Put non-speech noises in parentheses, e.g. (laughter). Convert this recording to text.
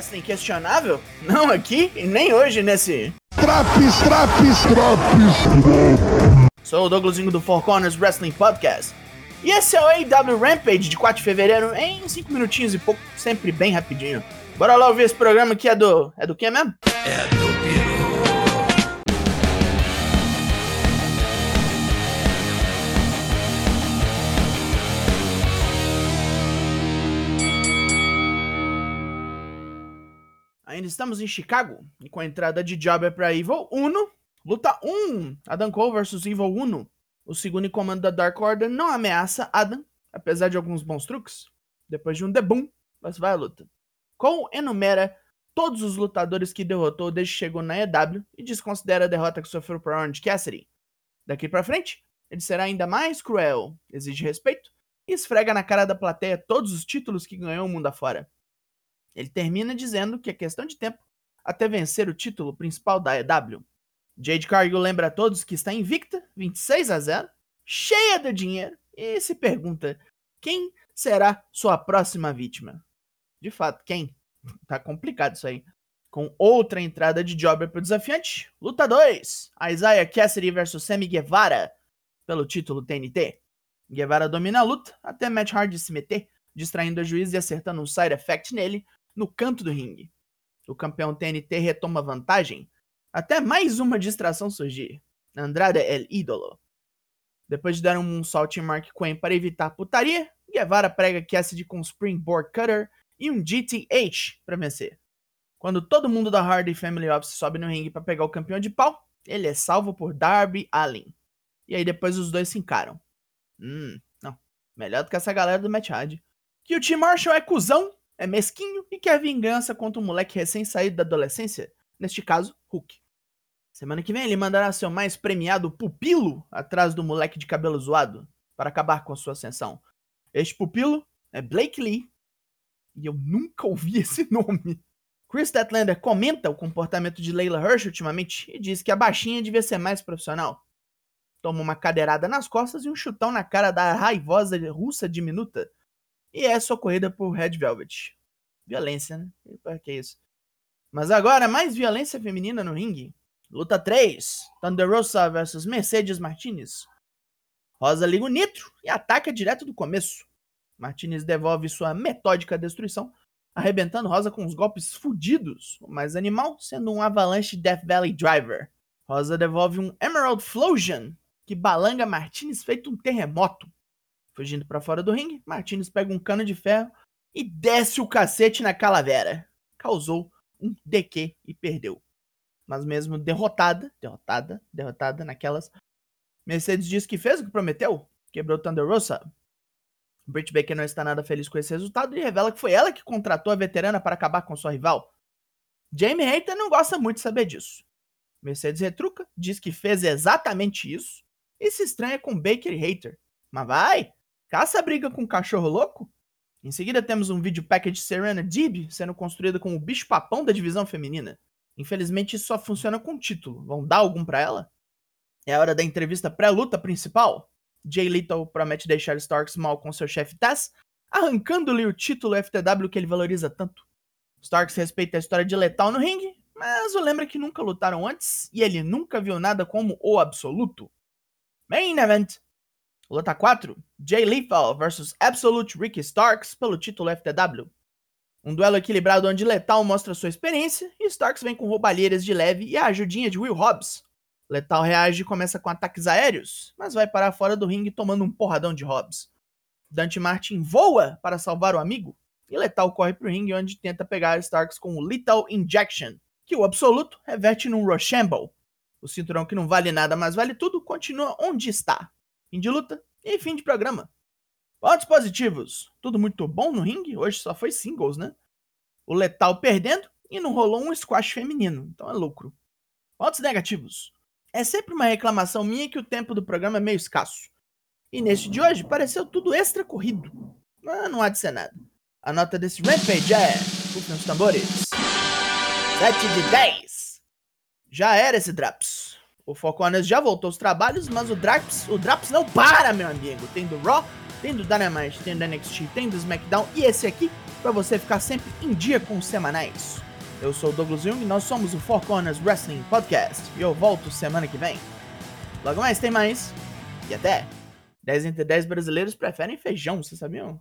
wrestling questionável? Não aqui e nem hoje nesse. Traps, traps, traps. Sou o Douglasinho do Four Corners Wrestling Podcast. E esse é o AW Rampage de 4 de fevereiro em 5 minutinhos e pouco, sempre bem rapidinho. Bora lá ouvir esse programa que é do. É do que mesmo? É do Ainda estamos em Chicago, e com a entrada de Jobber para Evil Uno. Luta 1, Adam Cole versus Evil Uno. O segundo em comando da Dark Order não ameaça Adam, apesar de alguns bons truques. Depois de um debum, mas vai a luta. Cole enumera todos os lutadores que derrotou desde que chegou na EW e desconsidera a derrota que sofreu por Orange Cassidy. Daqui pra frente, ele será ainda mais cruel, exige respeito e esfrega na cara da plateia todos os títulos que ganhou o mundo afora. Ele termina dizendo que é questão de tempo até vencer o título principal da EW. Jade Cargill lembra a todos que está invicta, 26 a 0, cheia de dinheiro, e se pergunta quem será sua próxima vítima. De fato, quem? (laughs) Tá complicado isso aí. Com outra entrada de Jobber pro desafiante. Luta 2. Isaiah Cassidy versus Sammy Guevara pelo título TNT. Guevara domina a luta até Matt Hardy se meter, distraindo a juiz e acertando um side effect nele no canto do ringue. O campeão TNT retoma vantagem até mais uma distração surgir. Andrade El Ídolo. Depois de dar um salto em Mark Quinn para evitar putaria, Guevara prega Cassidy com um Springboard Cutter e um GTH para vencer. Quando todo mundo da Hardy Family Office sobe no ringue para pegar o campeão de pau, ele é salvo por Darby Allin. E aí depois os dois se encaram. Hum, não. Melhor do que essa galera do Match Hardy. Que o Tim Marshall é cuzão, é mesquinho e quer vingança contra um moleque recém-saído da adolescência. Neste caso, Hulk. Semana que vem ele mandará seu mais premiado pupilo atrás do moleque de cabelo zoado para acabar com a sua ascensão. Este pupilo é Blake Lee, e eu nunca ouvi (laughs) esse nome. Chris Statlander comenta o comportamento de Leila Hirsch ultimamente e diz que a baixinha devia ser mais profissional. Toma uma cadeirada nas costas e um chutão na cara da raivosa russa diminuta. E é socorrida por Red Velvet. Violência, né? Pra que isso? Mas agora, mais violência feminina no ringue. Luta 3. Thunder Rosa versus Mercedes Martinez. Rosa liga o nitro e ataca direto do começo. Martinez devolve sua metódica destruição, arrebentando Rosa com uns golpes fudidos, o mais animal sendo um Avalanche Death Valley Driver. Rosa devolve um Emerald Flosion, que balanga Martinez feito um terremoto. Fugindo para fora do ringue, Martinez pega um cano de ferro e desce o cacete na calavera. Causou um DQ e perdeu. Mas mesmo derrotada, derrotada, derrotada naquelas, Mercedes diz que fez o que prometeu, quebrou Thunder Rosa, Britt Baker não está nada feliz com esse resultado e revela que foi ela que contratou a veterana para acabar com sua rival. Jamie Hayter não gosta muito de saber disso. Mercedes retruca, diz que fez exatamente isso e se estranha com Baker e Hayter. Mas vai! Caça a briga com um cachorro louco? Em seguida temos um vídeo package de Serena Deeb sendo construída como o bicho papão da divisão feminina. Infelizmente isso só funciona com título. Vão dar algum para ela? É a hora da entrevista pré-luta principal? Jay Little promete deixar Starks mal com seu chefe Tess, arrancando-lhe o título FTW que ele valoriza tanto. Starks respeita a história de Letal no ringue, mas o lembra que nunca lutaram antes e ele nunca viu nada como o absoluto. Main Event Luta 4: Jay Lethal vs Absolute Ricky Starks pelo título FTW. Um duelo equilibrado onde Letal mostra sua experiência e Starks vem com roubalheiras de leve e a ajudinha de Will Hobbs, Letal reage e começa com ataques aéreos, mas vai parar fora do ringue tomando um porradão de Hobbs. Dante Martin voa para salvar o amigo, e Letal corre pro ringue onde tenta pegar Starks com o Lethal Injection, que o absoluto reverte num Rochambeau. O cinturão que não vale nada, mas vale tudo, continua onde está. Fim de luta e fim de programa. Pontos positivos. Tudo muito bom no ringue, hoje só foi singles, né? O Letal perdendo e não rolou um squash feminino, então é lucro. Pontos negativos. É sempre uma reclamação minha que o tempo do programa é meio escasso. E neste de hoje pareceu tudo extra corrido. Mas não há de ser nada. A nota desse Rampage é. Rufem os tambores. 7 de 10. Já era esse Draps. O Foconas já voltou aos trabalhos, mas o Draps, o Draps não para, meu amigo. Tem do Raw, tem do Dynamite, tem do NXT, tem do SmackDown e esse aqui para você ficar sempre em dia com os semanais. Eu sou o Douglas Jung, nós somos o Four Corners Wrestling Podcast e eu volto semana que vem. Logo mais tem mais e até! 10 entre 10 brasileiros preferem feijão, vocês sabiam?